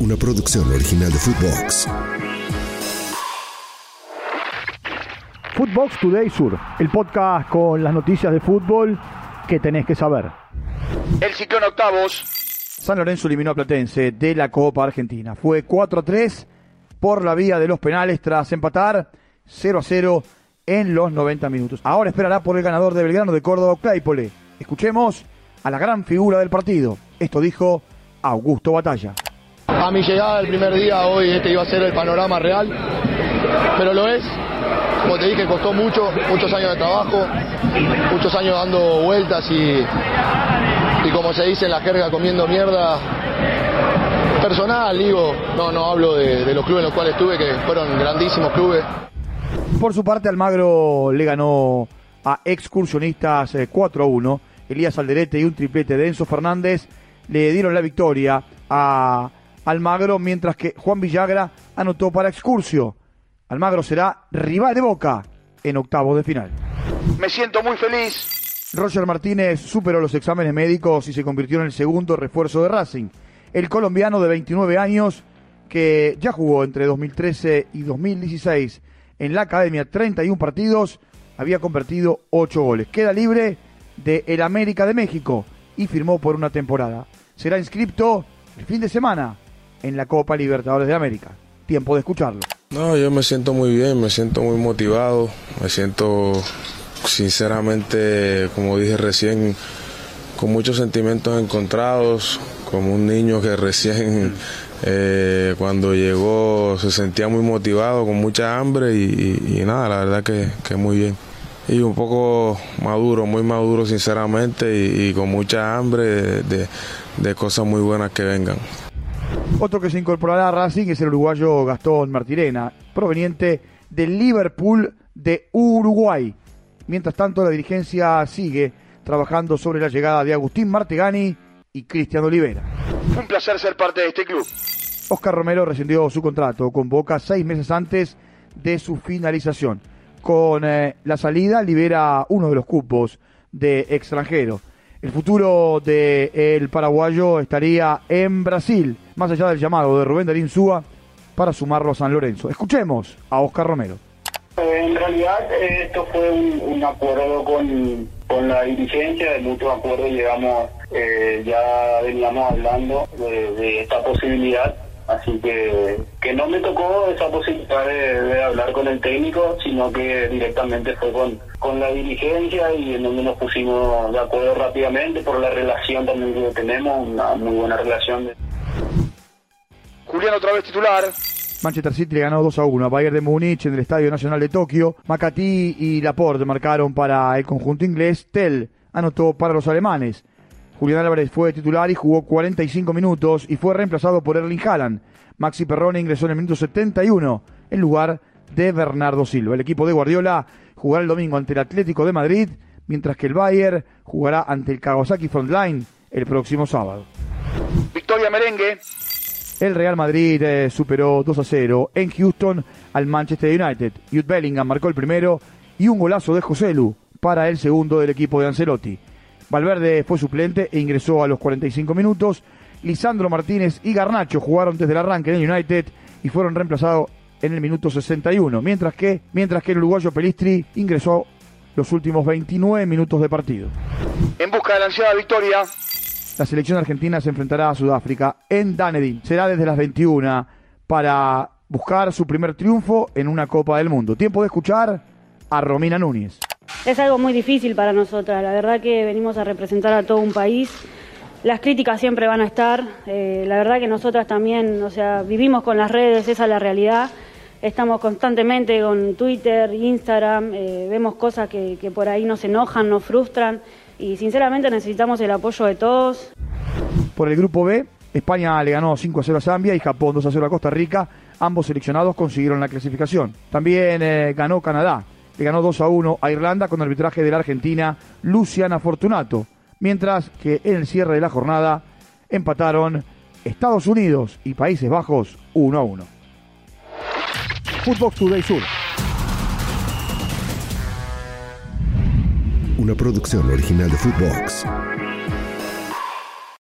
una producción original de Footbox. Footbox Today Sur, el podcast con las noticias de fútbol que tenés que saber. El ciclón octavos. San Lorenzo eliminó a Platense de la Copa Argentina. Fue 4 a 3 por la vía de los penales tras empatar 0 a 0 en los 90 minutos. Ahora esperará por el ganador de Belgrano de Córdoba, Claypole. Escuchemos a la gran figura del partido. Esto dijo Augusto Batalla. A mi llegada el primer día, hoy este iba a ser el panorama real, pero lo es. Como te dije, costó mucho, muchos años de trabajo, muchos años dando vueltas y, y como se dice en la jerga, comiendo mierda. Personal, digo, no, no hablo de, de los clubes en los cuales estuve, que fueron grandísimos clubes. Por su parte, Almagro le ganó a excursionistas 4 a 1. Elías Alderete y un triplete de Enzo Fernández le dieron la victoria a Almagro, mientras que Juan Villagra anotó para Excursio. Almagro será rival de Boca en octavos de final. Me siento muy feliz. Roger Martínez superó los exámenes médicos y se convirtió en el segundo refuerzo de Racing. El colombiano de 29 años, que ya jugó entre 2013 y 2016 en la academia 31 partidos, había convertido 8 goles. Queda libre de el América de México y firmó por una temporada. Será inscripto el fin de semana en la Copa Libertadores de América. Tiempo de escucharlo. No, yo me siento muy bien, me siento muy motivado, me siento sinceramente, como dije recién, con muchos sentimientos encontrados, como un niño que recién eh, cuando llegó se sentía muy motivado, con mucha hambre y, nada, la verdad que, muy bien. Y un poco maduro, muy maduro sinceramente y, con mucha hambre de cosas muy buenas que vengan. Otro que se incorporará a Racing es el uruguayo Gastón Martirena, proveniente del Liverpool de Uruguay. Mientras tanto, la dirigencia sigue trabajando sobre la llegada de Agustín Martegani y Cristian Olivera. Un placer ser parte de este club. Oscar Romero rescindió su contrato con Boca seis meses antes de su finalización. Con eh, la salida libera uno de los cupos de extranjero. El futuro del el paraguayo estaría en Brasil, más allá del llamado de Rubén Darín Súa para sumarlo a San Lorenzo. Escuchemos a Oscar Romero. En realidad esto fue un, acuerdo con, la dirigencia, el último acuerdo llegamos, eh, ya veníamos hablando de, de, esta posibilidad, así que, que no me tocó esa posibilidad de, de, hablar con el técnico, sino que directamente fue con, con la dirigencia y en donde nos pusimos de acuerdo rápidamente por la relación también que tenemos, una muy buena relación. Julián otra vez titular. Manchester City le ganó 2 a 1 a Bayern de Múnich en el Estadio Nacional de Tokio. Macatí y Laporte marcaron para el conjunto inglés. Tell anotó para los alemanes. Julián Álvarez fue titular y jugó 45 minutos y fue reemplazado por Erling Haaland. Maxi Perrone ingresó en el minuto 71 en lugar de Bernardo Silva. El equipo de Guardiola jugará el domingo ante el Atlético de Madrid, mientras que el Bayern jugará ante el Kawasaki Frontline el próximo sábado. Victoria merengue. El Real Madrid eh, superó 2 a 0 en Houston al Manchester United. Jude Bellingham marcó el primero y un golazo de Joselu para el segundo del equipo de Ancelotti. Valverde fue suplente e ingresó a los 45 minutos. Lisandro Martínez y Garnacho jugaron desde el arranque en el United y fueron reemplazados en el minuto 61, mientras que, mientras que el uruguayo Pelistri ingresó los últimos 29 minutos de partido. En busca de la ansiada victoria, la selección argentina se enfrentará a Sudáfrica en Dunedin. Será desde las 21 para buscar su primer triunfo en una Copa del Mundo. Tiempo de escuchar a Romina Núñez. Es algo muy difícil para nosotras. La verdad que venimos a representar a todo un país. Las críticas siempre van a estar. Eh, la verdad que nosotras también, o sea, vivimos con las redes, esa es la realidad. Estamos constantemente con Twitter, Instagram, eh, vemos cosas que, por ahí nos enojan, nos frustran y sinceramente necesitamos el apoyo de todos. Por el grupo B, España le ganó 5 a 0 a Zambia y Japón 2 a 0 a Costa Rica. Ambos seleccionados consiguieron la clasificación. También eh, ganó Canadá. Le ganó 2 a 1 a Irlanda con arbitraje de la Argentina Luciana Fortunato. Mientras que en el cierre de la jornada empataron Estados Unidos y Países Bajos 1 a 1. Footbox Today Sur. Una producción original de Footbox.